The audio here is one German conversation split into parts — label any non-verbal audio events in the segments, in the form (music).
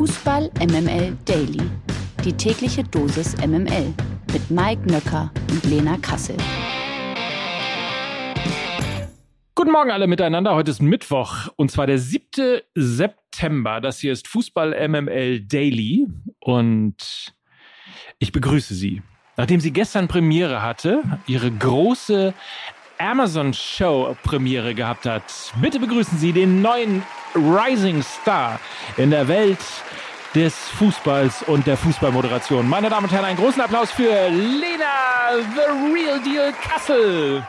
Fußball MML Daily. Die tägliche Dosis MML mit Mike Nöcker und Lena Kassel. Guten Morgen alle miteinander. Heute ist Mittwoch und zwar der 7. September. Das hier ist Fußball MML Daily und ich begrüße Sie. Nachdem sie gestern Premiere hatte, ihre große Amazon Show Premiere gehabt hat, bitte begrüßen Sie den neuen Rising Star in der Welt des Fußballs und der Fußballmoderation. Meine Damen und Herren, einen großen Applaus für Lena, The Real Deal Kassel.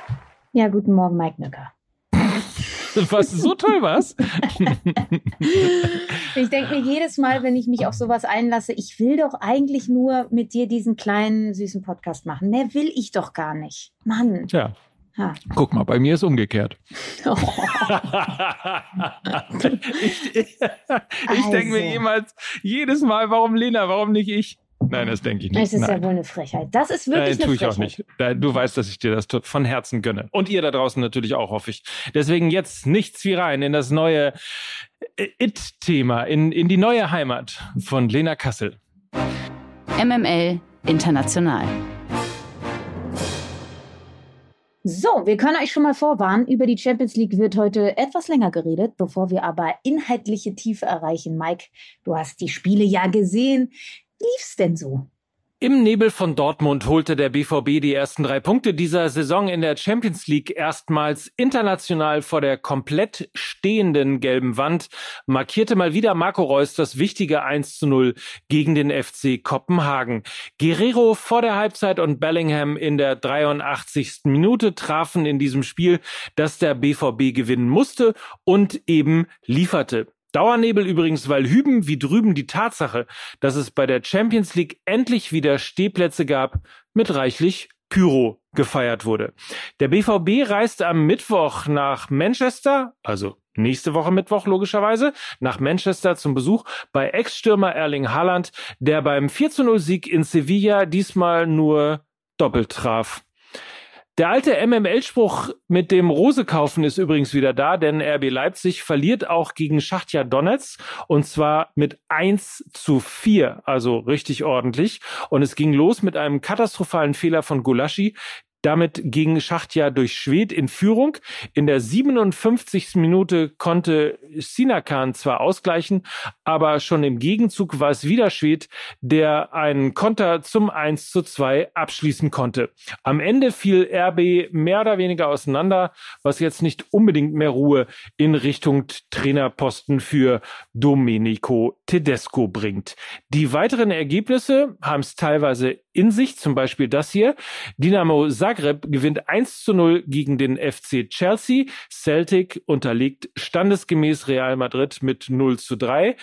Ja, guten Morgen, Mike Nöcker. Was so toll was? ich denke mir jedes Mal, wenn ich mich auf sowas einlasse, ich will doch eigentlich nur mit dir diesen kleinen süßen Podcast machen. Mehr will ich doch gar nicht. Mann. Tja, Ha. Guck mal, bei mir ist umgekehrt. Oh. (laughs) ich, ich, also. denke mir jemals, jedes Mal, warum Lena, warum nicht ich? Nein, das denke ich nicht. Das ist Nein. ja wohl eine Frechheit. Das ist wirklich Nein, eine tue ich auch nicht. Du weißt, dass ich dir das von Herzen gönne. Und ihr da draußen natürlich auch, hoffe ich. Deswegen jetzt nichts wie rein in das neue It-Thema, in, in die neue Heimat von Lena Kassel. MML International. So, wir können euch schon mal vorwarnen, über die Champions League wird heute etwas länger geredet, bevor wir aber inhaltliche Tiefe erreichen. Mike, du hast die Spiele ja gesehen. Lief's denn so? Im Nebel von Dortmund holte der BVB die ersten drei Punkte dieser Saison in der Champions League erstmals international vor der komplett stehenden gelben Wand, markierte mal wieder Marco Reus das wichtige 1 zu 0 gegen den FC Kopenhagen. Guerrero vor der Halbzeit und Bellingham in der 83. Minute trafen in diesem Spiel, dass der BVB gewinnen musste und eben lieferte. Dauernebel übrigens, weil hüben wie drüben die Tatsache, dass es bei der Champions League endlich wieder Stehplätze gab, mit reichlich Pyro gefeiert wurde. Der BVB reiste am Mittwoch nach Manchester, also nächste Woche Mittwoch logischerweise, nach Manchester zum Besuch bei Ex-Stürmer Erling Haaland, der beim 4 zu 0 Sieg in Sevilla diesmal nur doppelt traf. Der alte MML-Spruch mit dem Rose kaufen ist übrigens wieder da, denn RB Leipzig verliert auch gegen Schachtja Donetsk und zwar mit 1 zu 4, also richtig ordentlich. Und es ging los mit einem katastrophalen Fehler von Gulaschi, damit ging Schachtja durch Schwed in Führung. In der 57. Minute konnte Sinakan zwar ausgleichen, aber schon im Gegenzug war es wieder Schwed, der einen Konter zum 1 zu 2 abschließen konnte. Am Ende fiel RB mehr oder weniger auseinander, was jetzt nicht unbedingt mehr Ruhe in Richtung Trainerposten für Domenico Tedesco bringt. Die weiteren Ergebnisse haben es teilweise in sich, zum Beispiel das hier. Dynamo Zagreb gewinnt 1 zu 0 gegen den FC Chelsea. Celtic unterliegt standesgemäß Real Madrid mit 0 zu 3.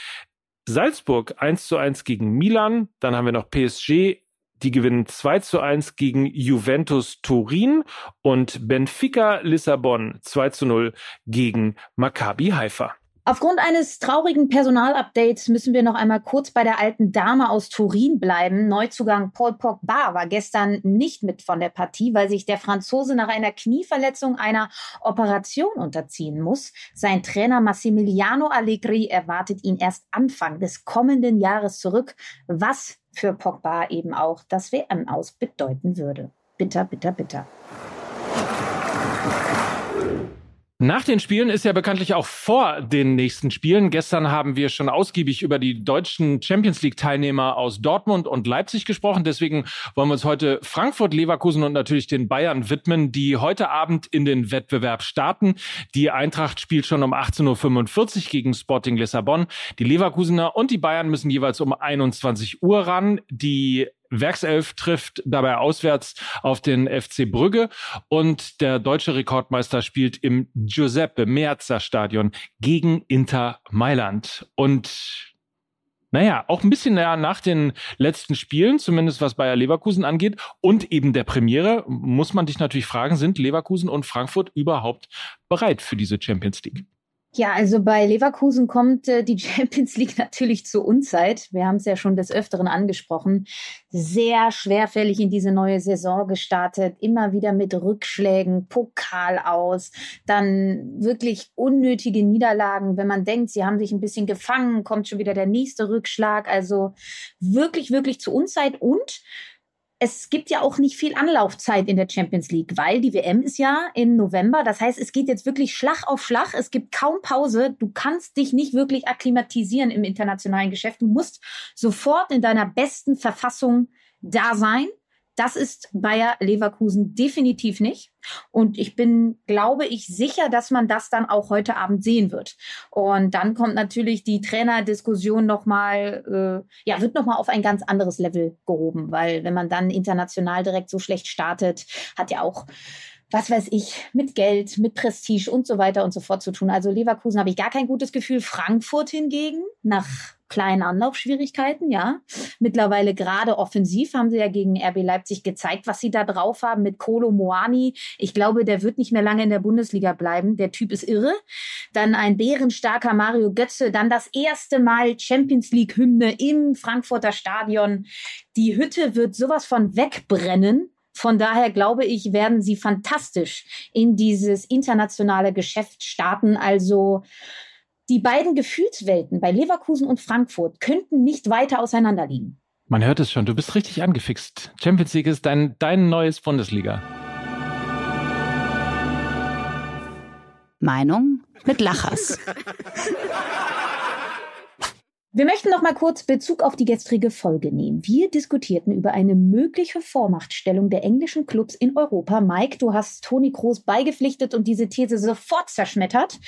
Salzburg 1 zu 1 gegen Milan. Dann haben wir noch PSG. Die gewinnen 2 zu 1 gegen Juventus Turin und Benfica Lissabon 2 zu 0 gegen Maccabi Haifa. Aufgrund eines traurigen Personalupdates müssen wir noch einmal kurz bei der alten Dame aus Turin bleiben. Neuzugang Paul Pogba war gestern nicht mit von der Partie, weil sich der Franzose nach einer Knieverletzung einer Operation unterziehen muss. Sein Trainer Massimiliano Allegri erwartet ihn erst Anfang des kommenden Jahres zurück, was für Pogba eben auch das WM aus bedeuten würde. Bitter, bitter, bitter. Nach den Spielen ist ja bekanntlich auch vor den nächsten Spielen. Gestern haben wir schon ausgiebig über die deutschen Champions League Teilnehmer aus Dortmund und Leipzig gesprochen. Deswegen wollen wir uns heute Frankfurt, Leverkusen und natürlich den Bayern widmen, die heute Abend in den Wettbewerb starten. Die Eintracht spielt schon um 18.45 Uhr gegen Sporting Lissabon. Die Leverkusener und die Bayern müssen jeweils um 21 Uhr ran. Die Werkself trifft dabei auswärts auf den FC Brügge und der deutsche Rekordmeister spielt im Giuseppe Meazza Stadion gegen Inter Mailand. Und naja, auch ein bisschen nach den letzten Spielen, zumindest was Bayer Leverkusen angeht und eben der Premiere, muss man dich natürlich fragen, sind Leverkusen und Frankfurt überhaupt bereit für diese Champions League? Ja, also bei Leverkusen kommt äh, die (laughs) Champions League natürlich zur Unzeit. Wir haben es ja schon des Öfteren angesprochen. Sehr schwerfällig in diese neue Saison gestartet, immer wieder mit Rückschlägen, Pokal aus, dann wirklich unnötige Niederlagen. Wenn man denkt, sie haben sich ein bisschen gefangen, kommt schon wieder der nächste Rückschlag. Also wirklich, wirklich zur Unzeit und es gibt ja auch nicht viel Anlaufzeit in der Champions League, weil die WM ist ja im November. Das heißt, es geht jetzt wirklich Schlag auf Schlag. Es gibt kaum Pause. Du kannst dich nicht wirklich akklimatisieren im internationalen Geschäft. Du musst sofort in deiner besten Verfassung da sein. Das ist Bayer Leverkusen definitiv nicht. Und ich bin, glaube ich, sicher, dass man das dann auch heute Abend sehen wird. Und dann kommt natürlich die Trainerdiskussion nochmal, äh, ja, wird nochmal auf ein ganz anderes Level gehoben, weil wenn man dann international direkt so schlecht startet, hat ja auch was weiß ich, mit Geld, mit Prestige und so weiter und so fort zu tun. Also Leverkusen habe ich gar kein gutes Gefühl. Frankfurt hingegen, nach kleinen Anlaufschwierigkeiten, ja. Mittlerweile gerade offensiv haben sie ja gegen RB Leipzig gezeigt, was sie da drauf haben mit Kolo Moani. Ich glaube, der wird nicht mehr lange in der Bundesliga bleiben. Der Typ ist irre. Dann ein bärenstarker Mario Götze. Dann das erste Mal Champions League Hymne im Frankfurter Stadion. Die Hütte wird sowas von wegbrennen. Von daher glaube ich, werden sie fantastisch in dieses internationale Geschäft starten. Also die beiden Gefühlswelten bei Leverkusen und Frankfurt könnten nicht weiter auseinander liegen. Man hört es schon, du bist richtig angefixt. Champions League ist dein, dein neues Bundesliga. Meinung mit Lachers. (laughs) Wir möchten noch mal kurz Bezug auf die gestrige Folge nehmen. Wir diskutierten über eine mögliche Vormachtstellung der englischen Clubs in Europa. Mike, du hast Toni Kroos beigepflichtet und diese These sofort zerschmettert.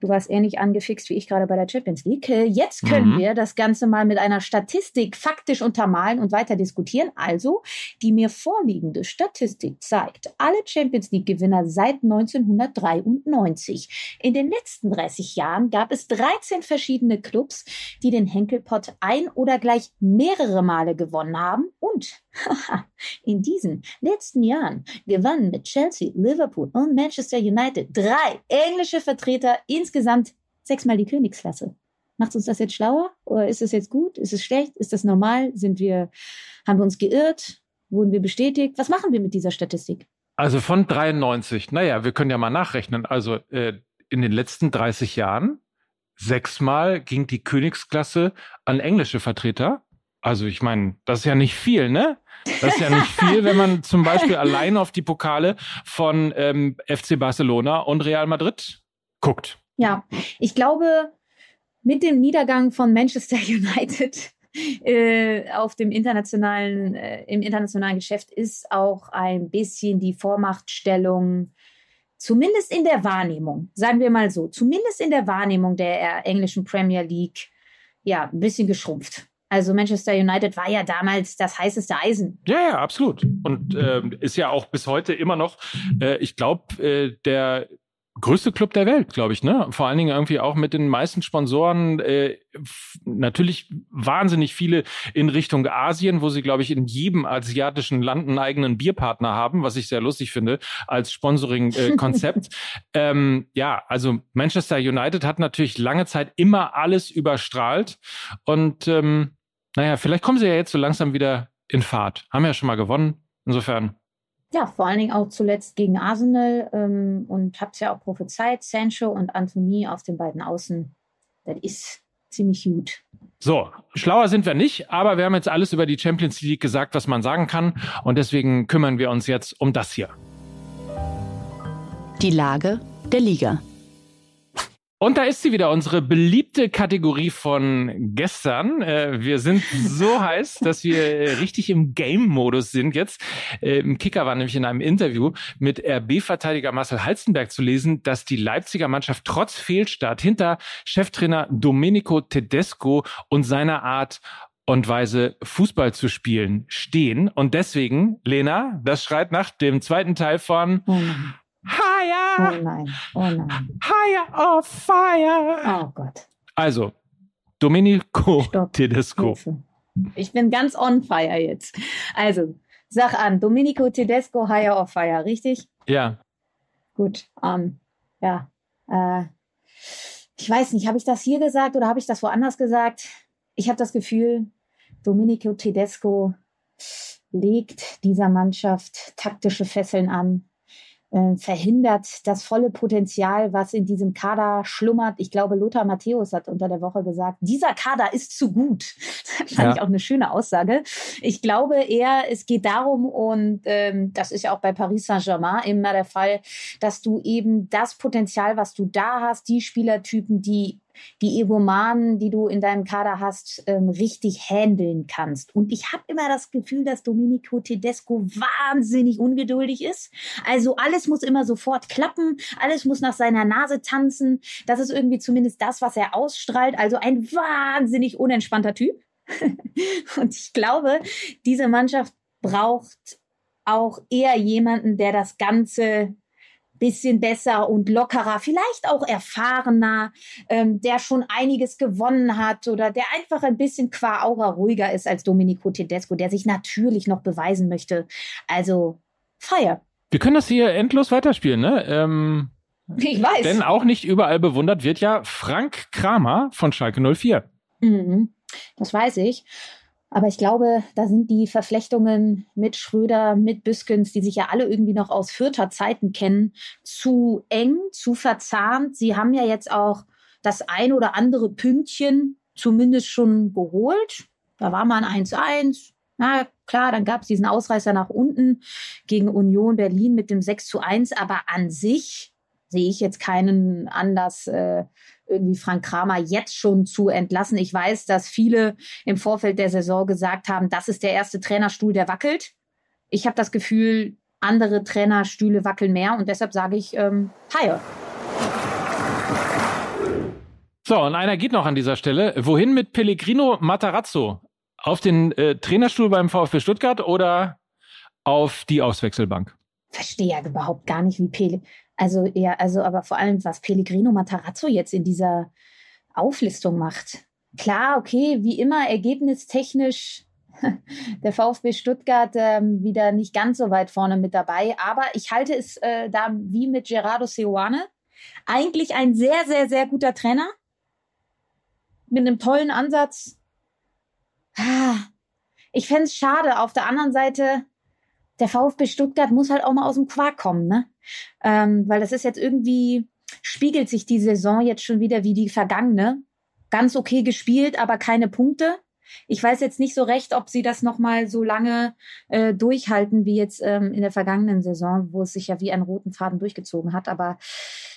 Du warst ähnlich angefixt wie ich gerade bei der Champions League. Äh, jetzt können mhm. wir das Ganze mal mit einer Statistik faktisch untermalen und weiter diskutieren. Also, die mir vorliegende Statistik zeigt, alle Champions League-Gewinner seit 1993. In den letzten 30 Jahren gab es 13 verschiedene Clubs, die den Henkelpott ein oder gleich mehrere Male gewonnen haben. Und (laughs) in diesen letzten Jahren gewannen mit Chelsea, Liverpool und Manchester United drei englische Vertreter insgesamt sechsmal die Königsklasse. Macht uns das jetzt schlauer? Oder ist es jetzt gut? Ist es schlecht? Ist das normal? Sind wir, haben wir uns geirrt? Wurden wir bestätigt? Was machen wir mit dieser Statistik? Also von 93, naja, wir können ja mal nachrechnen. Also äh, in den letzten 30 Jahren sechsmal ging die Königsklasse an englische Vertreter. Also ich meine, das ist ja nicht viel, ne? Das ist ja nicht viel, wenn man zum Beispiel (laughs) allein auf die Pokale von ähm, FC Barcelona und Real Madrid guckt. Ja, ich glaube, mit dem Niedergang von Manchester (laughs) United äh, auf dem internationalen, äh, im internationalen Geschäft ist auch ein bisschen die Vormachtstellung, zumindest in der Wahrnehmung, sagen wir mal so, zumindest in der Wahrnehmung der englischen Premier League, ja, ein bisschen geschrumpft. Also Manchester United war ja damals das heißeste Eisen. Ja, ja, absolut. Und äh, ist ja auch bis heute immer noch, äh, ich glaube, äh, der größte Club der Welt, glaube ich, ne? Vor allen Dingen irgendwie auch mit den meisten Sponsoren, äh, natürlich wahnsinnig viele in Richtung Asien, wo sie, glaube ich, in jedem asiatischen Land einen eigenen Bierpartner haben, was ich sehr lustig finde als Sponsoring-Konzept. Äh, (laughs) ähm, ja, also Manchester United hat natürlich lange Zeit immer alles überstrahlt und ähm, naja, vielleicht kommen sie ja jetzt so langsam wieder in Fahrt. Haben ja schon mal gewonnen. Insofern. Ja, vor allen Dingen auch zuletzt gegen Arsenal ähm, und hab's ja auch prophezeit, Sancho und Anthony auf den beiden Außen. Das ist ziemlich gut. So, schlauer sind wir nicht, aber wir haben jetzt alles über die Champions League gesagt, was man sagen kann. Und deswegen kümmern wir uns jetzt um das hier. Die Lage der Liga. Und da ist sie wieder, unsere beliebte Kategorie von gestern. Äh, wir sind so (laughs) heiß, dass wir richtig im Game-Modus sind jetzt. Äh, Im Kicker war nämlich in einem Interview mit RB-Verteidiger Marcel Halstenberg zu lesen, dass die Leipziger Mannschaft trotz Fehlstart hinter Cheftrainer Domenico Tedesco und seiner Art und Weise Fußball zu spielen stehen. Und deswegen, Lena, das schreit nach dem zweiten Teil von Higher! Oh nein, oh nein. Higher of fire! Oh Gott. Also, Domenico Stopp. Tedesco. Ich bin ganz on fire jetzt. Also, sag an, Domenico Tedesco, Higher of Fire, richtig? Ja. Gut, ähm, ja. Äh, ich weiß nicht, habe ich das hier gesagt oder habe ich das woanders gesagt? Ich habe das Gefühl, Domenico Tedesco legt dieser Mannschaft taktische Fesseln an, äh, verhindert das volle Potenzial, was in diesem Kader schlummert. Ich glaube, Lothar Matthäus hat unter der Woche gesagt, dieser Kader ist zu gut. (laughs) Das fand ja. ich auch eine schöne Aussage. Ich glaube eher, es geht darum, und ähm, das ist ja auch bei Paris Saint-Germain immer der Fall, dass du eben das Potenzial, was du da hast, die Spielertypen, die die Egomanen, die du in deinem Kader hast, ähm, richtig handeln kannst. Und ich habe immer das Gefühl, dass Domenico Tedesco wahnsinnig ungeduldig ist. Also alles muss immer sofort klappen, alles muss nach seiner Nase tanzen. Das ist irgendwie zumindest das, was er ausstrahlt. Also ein wahnsinnig unentspannter Typ. (laughs) Und ich glaube, diese Mannschaft braucht auch eher jemanden, der das Ganze bisschen besser und lockerer, vielleicht auch erfahrener, ähm, der schon einiges gewonnen hat oder der einfach ein bisschen qua Aura ruhiger ist als Domenico Tedesco, der sich natürlich noch beweisen möchte. Also Feier. Wir können das hier endlos weiterspielen, ne? Ähm, ich weiß. Denn auch nicht überall bewundert wird ja Frank Kramer von Schalke 04. Mhm, das weiß ich. Aber ich glaube, da sind die Verflechtungen mit Schröder, mit Büskens, die sich ja alle irgendwie noch aus vierter Zeiten kennen, zu eng, zu verzahnt. Sie haben ja jetzt auch das ein oder andere Pünktchen zumindest schon geholt. Da war man 1-1. Na klar, dann gab es diesen Ausreißer nach unten gegen Union Berlin mit dem 6 zu 1. Aber an sich sehe ich jetzt keinen Anlass, äh, irgendwie Frank Kramer jetzt schon zu entlassen. Ich weiß, dass viele im Vorfeld der Saison gesagt haben, das ist der erste Trainerstuhl, der wackelt. Ich habe das Gefühl, andere Trainerstühle wackeln mehr und deshalb sage ich, ähm. So, und einer geht noch an dieser Stelle. Wohin mit Pellegrino Matarazzo? Auf den äh, Trainerstuhl beim VfB Stuttgart oder auf die Auswechselbank? Verstehe ja überhaupt gar nicht, wie Pele. Also eher, also aber vor allem, was Pellegrino Matarazzo jetzt in dieser Auflistung macht. Klar, okay, wie immer ergebnistechnisch (laughs) der VfB Stuttgart ähm, wieder nicht ganz so weit vorne mit dabei. Aber ich halte es äh, da wie mit Gerardo Seoane. Eigentlich ein sehr, sehr, sehr guter Trainer. Mit einem tollen Ansatz. Ah, ich fände es schade. Auf der anderen Seite, der VfB Stuttgart muss halt auch mal aus dem Quark kommen, ne? Ähm, weil das ist jetzt irgendwie, spiegelt sich die Saison jetzt schon wieder wie die vergangene. Ganz okay gespielt, aber keine Punkte. Ich weiß jetzt nicht so recht, ob sie das nochmal so lange äh, durchhalten wie jetzt ähm, in der vergangenen Saison, wo es sich ja wie einen roten Faden durchgezogen hat. Aber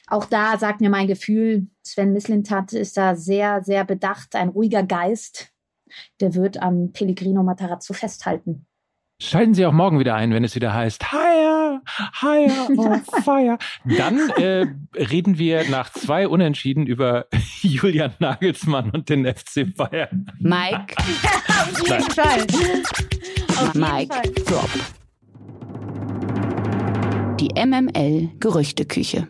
auch da sagt mir mein Gefühl, Sven Mislintat ist da sehr, sehr bedacht, ein ruhiger Geist. Der wird an Pellegrino Matarazzo festhalten. Schalten Sie auch morgen wieder ein, wenn es wieder heißt, higher, higher, (laughs) on fire. Dann äh, reden wir nach zwei Unentschieden über (laughs) Julian Nagelsmann und den FC Bayern. Mike. (laughs) Auf jeden Fall. Auf Mike, Fall. drop. Die MML Gerüchteküche.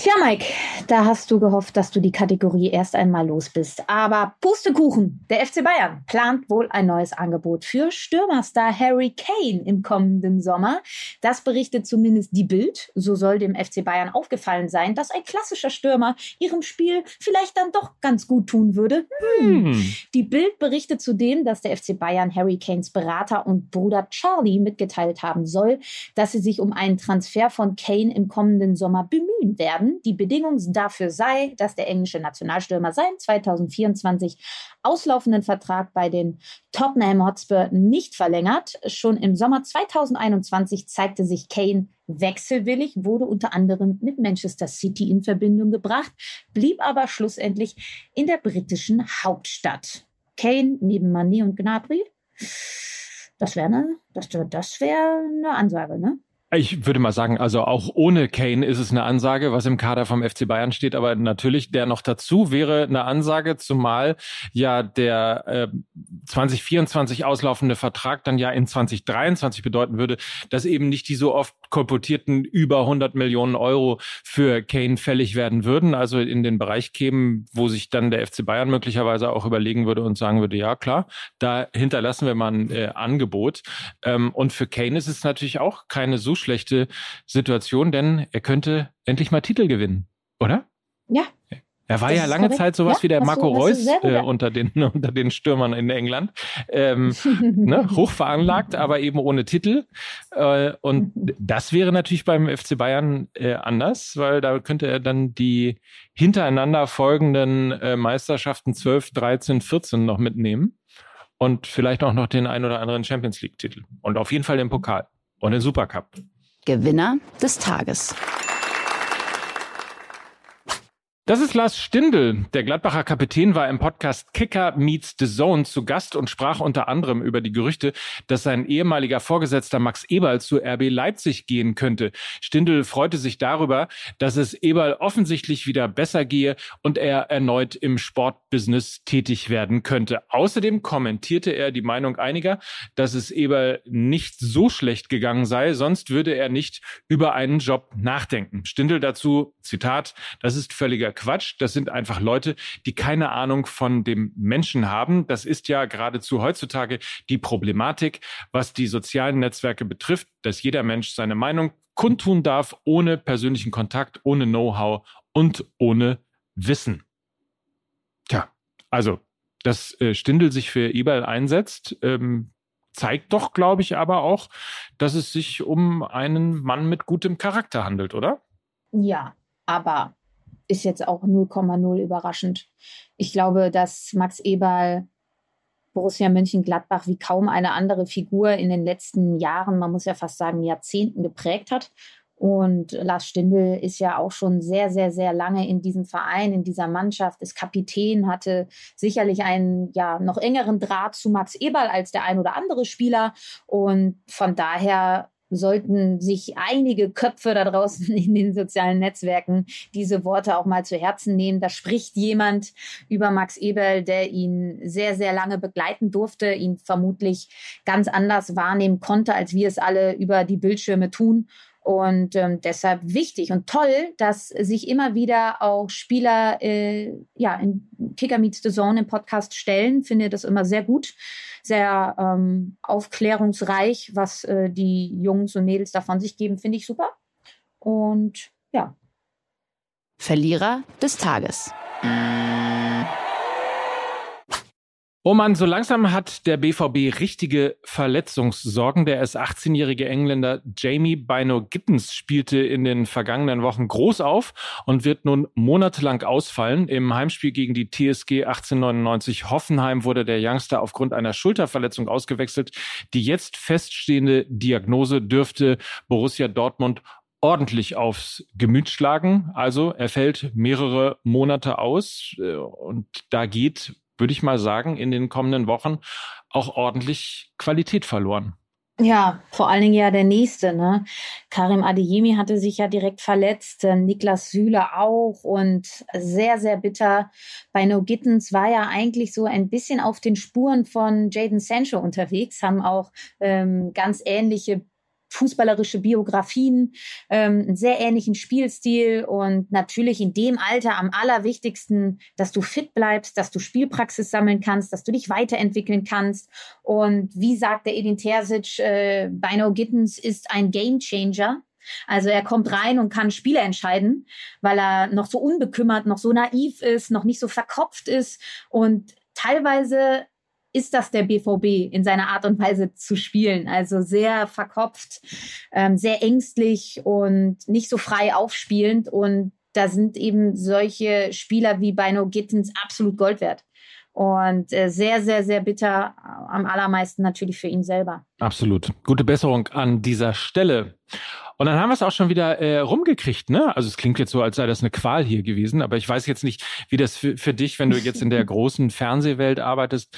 Tja, Mike, da hast du gehofft, dass du die Kategorie erst einmal los bist. Aber Pustekuchen, der FC Bayern plant wohl ein neues Angebot für Stürmerstar Harry Kane im kommenden Sommer. Das berichtet zumindest die Bild. So soll dem FC Bayern aufgefallen sein, dass ein klassischer Stürmer ihrem Spiel vielleicht dann doch ganz gut tun würde. Hm. Hm. Die Bild berichtet zudem, dass der FC Bayern Harry Kanes Berater und Bruder Charlie mitgeteilt haben soll, dass sie sich um einen Transfer von Kane im kommenden Sommer bemühen werden werden. Die Bedingung dafür sei, dass der englische Nationalstürmer seinen 2024 auslaufenden Vertrag bei den Tottenham Hotspur nicht verlängert. Schon im Sommer 2021 zeigte sich Kane wechselwillig, wurde unter anderem mit Manchester City in Verbindung gebracht, blieb aber schlussendlich in der britischen Hauptstadt. Kane neben Mané und Gnabry. Das wäre eine, das, das wäre eine Ansage, ne? Ich würde mal sagen, also auch ohne Kane ist es eine Ansage, was im Kader vom FC Bayern steht, aber natürlich der noch dazu wäre eine Ansage, zumal ja der äh, 2024 auslaufende Vertrag dann ja in 2023 bedeuten würde, dass eben nicht die so oft kolportierten über 100 Millionen Euro für Kane fällig werden würden, also in den Bereich kämen, wo sich dann der FC Bayern möglicherweise auch überlegen würde und sagen würde, ja klar, da hinterlassen wir mal ein äh, Angebot. Ähm, und für Kane ist es natürlich auch keine so schlechte Situation, denn er könnte endlich mal Titel gewinnen, oder? Ja, Er war ja lange Zeit sowas ja, wie der Marco Reus äh, unter, den, (laughs) unter den Stürmern in England. Ähm, (laughs) ne, hoch veranlagt, aber eben ohne Titel. Äh, und (laughs) das wäre natürlich beim FC Bayern äh, anders, weil da könnte er dann die hintereinander folgenden äh, Meisterschaften 12, 13, 14 noch mitnehmen. Und vielleicht auch noch den ein oder anderen Champions League-Titel. Und auf jeden Fall den Pokal und den Supercup. Gewinner des Tages. Das ist Lars Stindl. Der Gladbacher Kapitän war im Podcast Kicker Meets the Zone zu Gast und sprach unter anderem über die Gerüchte, dass sein ehemaliger Vorgesetzter Max Eberl zu RB Leipzig gehen könnte. Stindl freute sich darüber, dass es Eberl offensichtlich wieder besser gehe und er erneut im Sportbusiness tätig werden könnte. Außerdem kommentierte er die Meinung einiger, dass es Eberl nicht so schlecht gegangen sei, sonst würde er nicht über einen Job nachdenken. Stindl dazu, Zitat, das ist völliger Quatsch. Das sind einfach Leute, die keine Ahnung von dem Menschen haben. Das ist ja geradezu heutzutage die Problematik, was die sozialen Netzwerke betrifft, dass jeder Mensch seine Meinung kundtun darf, ohne persönlichen Kontakt, ohne Know-how und ohne Wissen. Tja, also, dass äh, Stindel sich für eBay einsetzt, ähm, zeigt doch, glaube ich, aber auch, dass es sich um einen Mann mit gutem Charakter handelt, oder? Ja, aber ist jetzt auch 0,0 überraschend. Ich glaube, dass Max Eberl Borussia Mönchengladbach wie kaum eine andere Figur in den letzten Jahren, man muss ja fast sagen Jahrzehnten geprägt hat. Und Lars Stindl ist ja auch schon sehr, sehr, sehr lange in diesem Verein, in dieser Mannschaft, ist Kapitän, hatte sicherlich einen ja noch engeren Draht zu Max Eberl als der ein oder andere Spieler. Und von daher sollten sich einige Köpfe da draußen (laughs) in den sozialen Netzwerken diese Worte auch mal zu Herzen nehmen. Da spricht jemand über Max Eberl, der ihn sehr, sehr lange begleiten durfte, ihn vermutlich ganz anders wahrnehmen konnte, als wir es alle über die Bildschirme tun. Und ähm, deshalb wichtig und toll, dass sich immer wieder auch Spieler äh, ja, in Kicker Meets the Zone im Podcast stellen. Finde das immer sehr gut sehr ähm, aufklärungsreich, was äh, die Jungs und Mädels davon sich geben, finde ich super. Und ja. Verlierer des Tages. Oh Mann, so langsam hat der BVB richtige Verletzungssorgen. Der erst 18-jährige Engländer Jamie Bino Gittens spielte in den vergangenen Wochen groß auf und wird nun monatelang ausfallen. Im Heimspiel gegen die TSG 1899 Hoffenheim wurde der Youngster aufgrund einer Schulterverletzung ausgewechselt. Die jetzt feststehende Diagnose dürfte Borussia Dortmund ordentlich aufs Gemüt schlagen. Also er fällt mehrere Monate aus äh, und da geht würde ich mal sagen, in den kommenden Wochen auch ordentlich Qualität verloren. Ja, vor allen Dingen ja der nächste, ne? Karim Adeyemi hatte sich ja direkt verletzt, äh, Niklas Süle auch und sehr, sehr bitter. Bei No Gittens war ja eigentlich so ein bisschen auf den Spuren von Jaden Sancho unterwegs, haben auch ähm, ganz ähnliche fußballerische Biografien, ähm, einen sehr ähnlichen Spielstil und natürlich in dem Alter am allerwichtigsten, dass du fit bleibst, dass du Spielpraxis sammeln kannst, dass du dich weiterentwickeln kannst. Und wie sagt der Edin Terzic, äh, Bino Gittens ist ein Gamechanger. Also er kommt rein und kann Spiele entscheiden, weil er noch so unbekümmert, noch so naiv ist, noch nicht so verkopft ist und teilweise ist das der BVB in seiner Art und Weise zu spielen. Also sehr verkopft, ähm, sehr ängstlich und nicht so frei aufspielend. Und da sind eben solche Spieler wie Bino Gittens absolut Gold wert. Und äh, sehr, sehr, sehr bitter, äh, am allermeisten natürlich für ihn selber. Absolut. Gute Besserung an dieser Stelle. Und dann haben wir es auch schon wieder äh, rumgekriegt, ne? Also es klingt jetzt so, als sei das eine Qual hier gewesen, aber ich weiß jetzt nicht, wie das für, für dich, wenn du jetzt in der (laughs) großen Fernsehwelt arbeitest,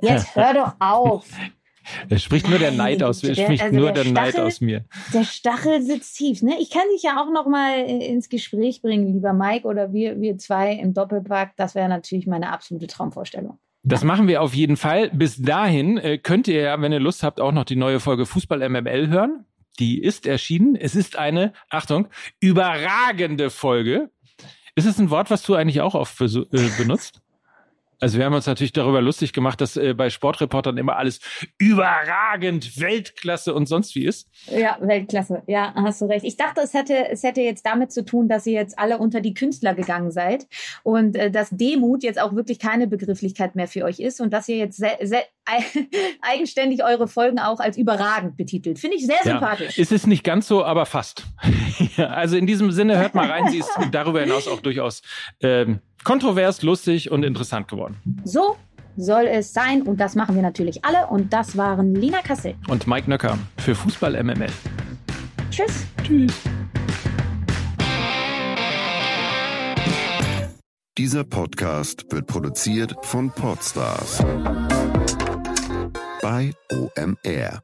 Jetzt (laughs) hör doch auf. Es spricht nur der Neid aus, es spricht also nur der, der Stachel, Neid aus mir. Der Stachel sitzt tief. Ne? Ich kann dich ja auch noch mal ins Gespräch bringen, lieber Mike, oder wir, wir zwei im Doppelpack. Das wäre natürlich meine absolute Traumvorstellung. Das machen wir auf jeden Fall. Bis dahin äh, könnt ihr ja, wenn ihr Lust habt, auch noch die neue Folge Fußball MML hören. Die ist erschienen. Es ist eine, Achtung, überragende Folge. Ist es ein Wort, was du eigentlich auch oft äh, benutzt? Also wir haben uns natürlich darüber lustig gemacht, dass äh, bei Sportreportern immer alles überragend, Weltklasse und sonst wie ist. Ja, Weltklasse. Ja, hast du recht. Ich dachte, es hätte, es hätte jetzt damit zu tun, dass ihr jetzt alle unter die Künstler gegangen seid und äh, dass Demut jetzt auch wirklich keine Begrifflichkeit mehr für euch ist und dass ihr jetzt (laughs) eigenständig eure Folgen auch als überragend betitelt. Finde ich sehr ja, sympathisch. Ist es nicht ganz so, aber fast. (laughs) also in diesem Sinne hört mal rein. Sie ist (laughs) darüber hinaus auch durchaus ähm, kontrovers, lustig und interessant geworden. So soll es sein und das machen wir natürlich alle und das waren Lina Kassel und Mike Nöcker für Fußball MML. Tschüss. Tschüss. Dieser Podcast wird produziert von Podstars bei OMR.